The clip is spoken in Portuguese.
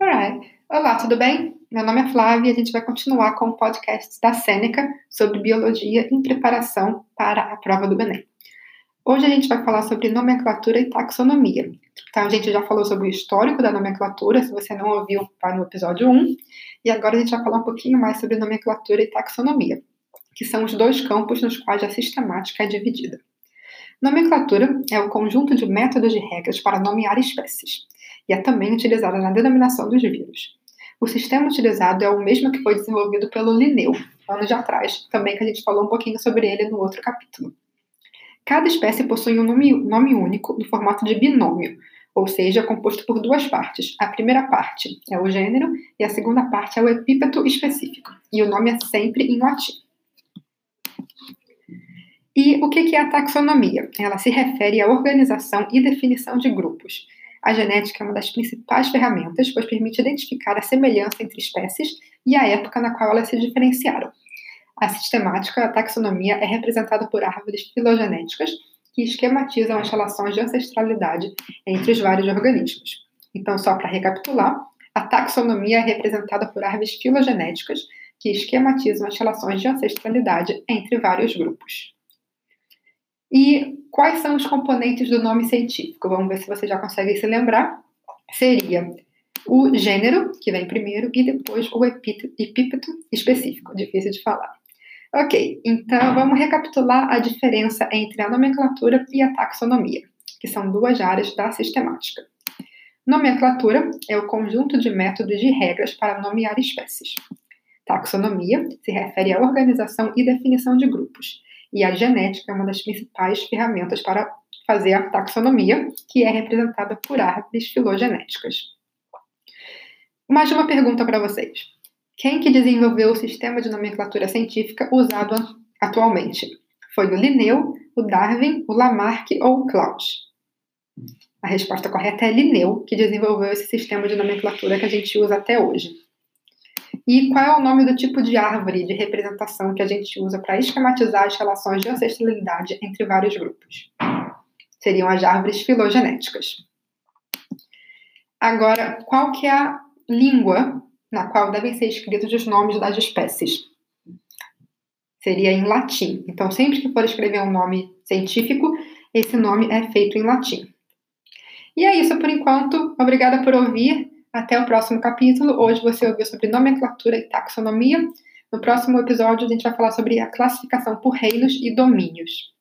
Alright. Olá, tudo bem? Meu nome é Flávia e a gente vai continuar com o podcast da Sêneca sobre biologia em preparação para a prova do Enem. Hoje a gente vai falar sobre nomenclatura e taxonomia. Então, a gente já falou sobre o histórico da nomenclatura, se você não ouviu, vai no episódio 1. E agora a gente vai falar um pouquinho mais sobre nomenclatura e taxonomia, que são os dois campos nos quais a sistemática é dividida. Nomenclatura é o conjunto de métodos e regras para nomear espécies, e é também utilizada na denominação dos vírus. O sistema utilizado é o mesmo que foi desenvolvido pelo Linneu, anos atrás, também que a gente falou um pouquinho sobre ele no outro capítulo. Cada espécie possui um nome, nome único no formato de binômio, ou seja, composto por duas partes. A primeira parte é o gênero e a segunda parte é o epípeto específico, e o nome é sempre em latim. E o que é a taxonomia? Ela se refere à organização e definição de grupos a genética é uma das principais ferramentas, pois permite identificar a semelhança entre espécies e a época na qual elas se diferenciaram. A sistemática, a taxonomia, é representada por árvores filogenéticas que esquematizam as relações de ancestralidade entre os vários organismos. Então, só para recapitular, a taxonomia é representada por árvores filogenéticas que esquematizam as relações de ancestralidade entre vários grupos. E quais são os componentes do nome científico? Vamos ver se você já consegue se lembrar. Seria o gênero, que vem primeiro, e depois o epípeto específico, difícil de falar. Ok, então vamos recapitular a diferença entre a nomenclatura e a taxonomia, que são duas áreas da sistemática. Nomenclatura é o conjunto de métodos e regras para nomear espécies. Taxonomia se refere à organização e definição de grupos e a genética é uma das principais ferramentas para fazer a taxonomia, que é representada por árvores filogenéticas. Mais uma pergunta para vocês. Quem que desenvolveu o sistema de nomenclatura científica usado atualmente? Foi o Linneu, o Darwin, o Lamarck ou o Claus? A resposta correta é Linneu, que desenvolveu esse sistema de nomenclatura que a gente usa até hoje. E qual é o nome do tipo de árvore de representação que a gente usa para esquematizar as relações de ancestralidade entre vários grupos? Seriam as árvores filogenéticas. Agora, qual que é a língua na qual devem ser escritos os nomes das espécies? Seria em latim. Então, sempre que for escrever um nome científico, esse nome é feito em latim. E é isso por enquanto. Obrigada por ouvir. Até o próximo capítulo. Hoje você ouviu sobre nomenclatura e taxonomia. No próximo episódio, a gente vai falar sobre a classificação por reinos e domínios.